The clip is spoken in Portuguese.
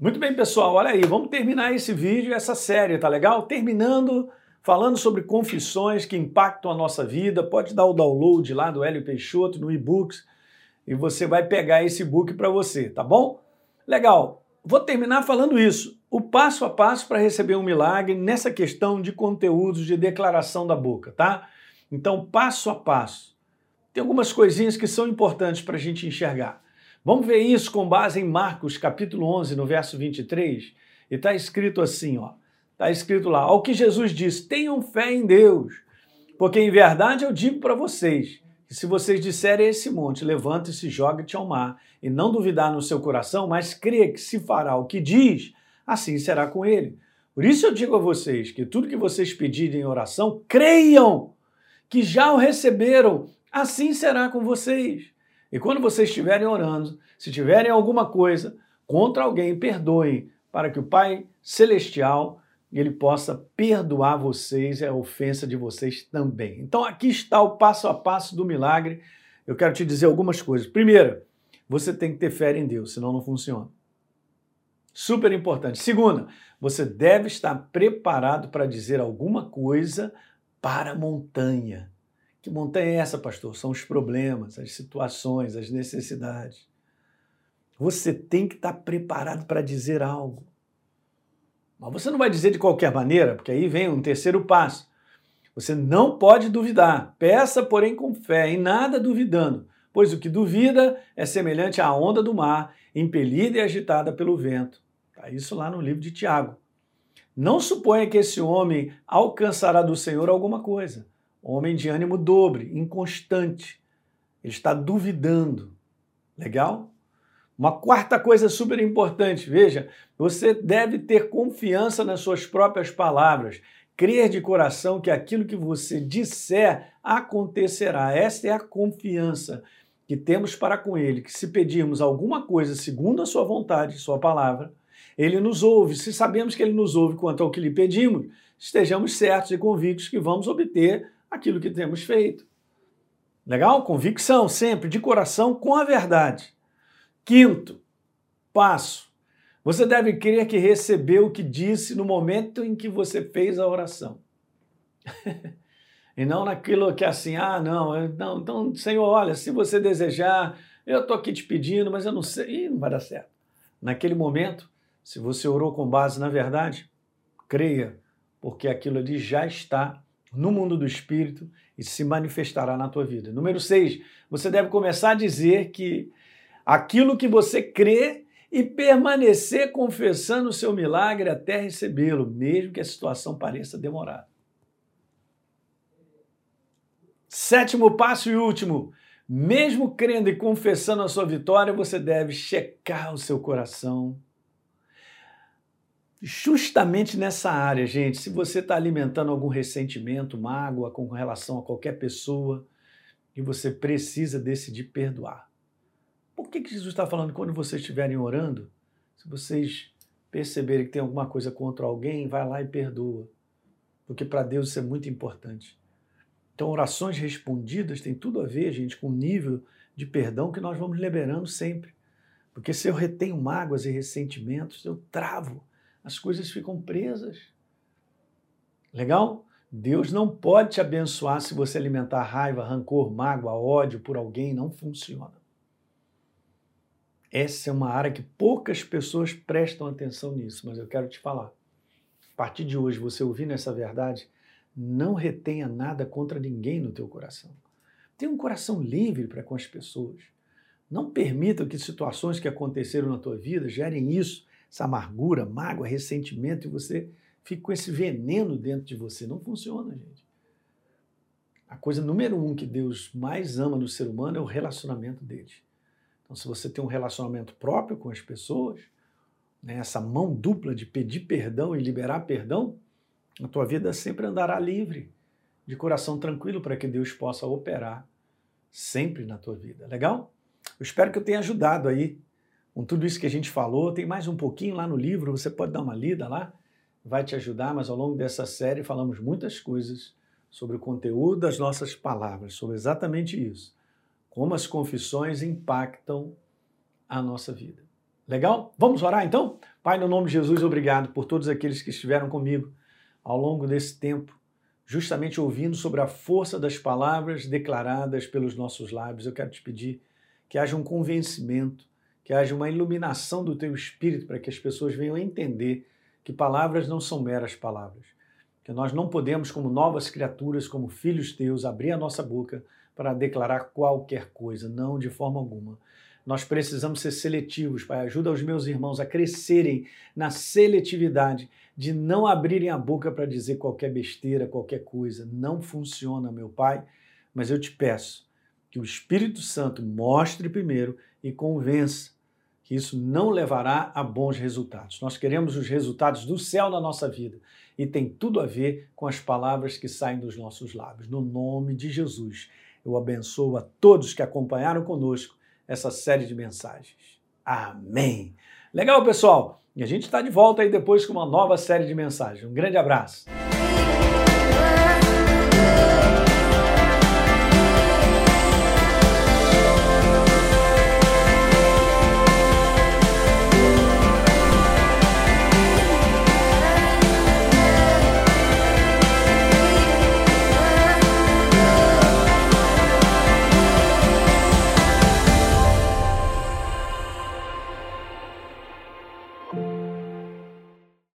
Muito bem, pessoal, olha aí, vamos terminar esse vídeo, essa série, tá legal? Terminando falando sobre confissões que impactam a nossa vida. Pode dar o download lá do Hélio Peixoto no e-books e você vai pegar esse e-book para você, tá bom? Legal. Vou terminar falando isso. O passo a passo para receber um milagre nessa questão de conteúdos de declaração da boca, tá? Então, passo a passo. Tem algumas coisinhas que são importantes para a gente enxergar. Vamos ver isso com base em Marcos, capítulo 11, no verso 23. E está escrito assim, ó. Está escrito lá, ao que Jesus diz, tenham fé em Deus, porque em verdade eu digo para vocês, que se vocês disserem a esse monte, levanta-se e joga-te ao mar, e não duvidar no seu coração, mas crê que se fará o que diz, assim será com ele. Por isso eu digo a vocês que tudo que vocês pedirem em oração, creiam que já o receberam, assim será com vocês. E quando vocês estiverem orando, se tiverem alguma coisa contra alguém, perdoem, para que o Pai Celestial ele possa perdoar vocês e a ofensa de vocês também. Então aqui está o passo a passo do milagre. Eu quero te dizer algumas coisas. Primeira, você tem que ter fé em Deus, senão não funciona. Super importante. Segunda, você deve estar preparado para dizer alguma coisa para a montanha. Que montanha é essa, pastor? São os problemas, as situações, as necessidades. Você tem que estar preparado para dizer algo. Mas você não vai dizer de qualquer maneira, porque aí vem um terceiro passo. Você não pode duvidar. Peça, porém, com fé, em nada duvidando, pois o que duvida é semelhante à onda do mar, impelida e agitada pelo vento. Está isso lá no livro de Tiago. Não suponha que esse homem alcançará do Senhor alguma coisa. Homem de ânimo dobre, inconstante. Ele está duvidando. Legal? Uma quarta coisa super importante, veja, você deve ter confiança nas suas próprias palavras, crer de coração que aquilo que você disser acontecerá. Esta é a confiança que temos para com Ele, que se pedirmos alguma coisa segundo a Sua vontade, Sua palavra, Ele nos ouve. Se sabemos que Ele nos ouve quanto ao que lhe pedimos, estejamos certos e convictos que vamos obter aquilo que temos feito. Legal? Convicção, sempre, de coração, com a verdade. Quinto passo, você deve crer que recebeu o que disse no momento em que você fez a oração. e não naquilo que é assim, ah, não, não, então, Senhor, olha, se você desejar, eu estou aqui te pedindo, mas eu não sei, Ih, não vai dar certo. Naquele momento, se você orou com base na verdade, creia, porque aquilo ali já está no mundo do espírito e se manifestará na tua vida. Número seis, você deve começar a dizer que aquilo que você crê e permanecer confessando o seu milagre até recebê-lo, mesmo que a situação pareça demorada. Sétimo passo e último. Mesmo crendo e confessando a sua vitória, você deve checar o seu coração. Justamente nessa área, gente, se você está alimentando algum ressentimento, mágoa com relação a qualquer pessoa, e você precisa decidir perdoar. Por que, que Jesus está falando quando vocês estiverem orando? Se vocês perceberem que tem alguma coisa contra alguém, vai lá e perdoa. Porque para Deus isso é muito importante. Então, orações respondidas tem tudo a ver, gente, com o nível de perdão que nós vamos liberando sempre. Porque se eu retenho mágoas e ressentimentos, eu travo, as coisas ficam presas. Legal? Deus não pode te abençoar se você alimentar raiva, rancor, mágoa, ódio por alguém, não funciona. Essa é uma área que poucas pessoas prestam atenção nisso, mas eu quero te falar. A partir de hoje, você ouvindo essa verdade, não retenha nada contra ninguém no teu coração. Tenha um coração livre para com as pessoas. Não permita que situações que aconteceram na tua vida gerem isso, essa amargura, mágoa, ressentimento e você fique com esse veneno dentro de você. Não funciona, gente. A coisa número um que Deus mais ama no ser humano é o relacionamento deles. Então, se você tem um relacionamento próprio com as pessoas, né, essa mão dupla de pedir perdão e liberar perdão, a tua vida sempre andará livre, de coração tranquilo, para que Deus possa operar sempre na tua vida. Legal? Eu espero que eu tenha ajudado aí com tudo isso que a gente falou. Tem mais um pouquinho lá no livro, você pode dar uma lida lá, vai te ajudar, mas ao longo dessa série falamos muitas coisas sobre o conteúdo das nossas palavras, sobre exatamente isso como as confissões impactam a nossa vida. Legal? Vamos orar então? Pai, no nome de Jesus, obrigado por todos aqueles que estiveram comigo ao longo desse tempo, justamente ouvindo sobre a força das palavras declaradas pelos nossos lábios. Eu quero te pedir que haja um convencimento, que haja uma iluminação do teu espírito para que as pessoas venham a entender que palavras não são meras palavras. Que nós não podemos, como novas criaturas, como filhos teus, abrir a nossa boca para declarar qualquer coisa, não de forma alguma. Nós precisamos ser seletivos, Pai. Ajuda os meus irmãos a crescerem na seletividade de não abrirem a boca para dizer qualquer besteira, qualquer coisa. Não funciona, meu Pai. Mas eu te peço que o Espírito Santo mostre primeiro e convença que isso não levará a bons resultados. Nós queremos os resultados do céu na nossa vida e tem tudo a ver com as palavras que saem dos nossos lábios. No nome de Jesus, eu abençoo a todos que acompanharam conosco essa série de mensagens. Amém. Legal, pessoal? E a gente está de volta aí depois com uma nova série de mensagens. Um grande abraço.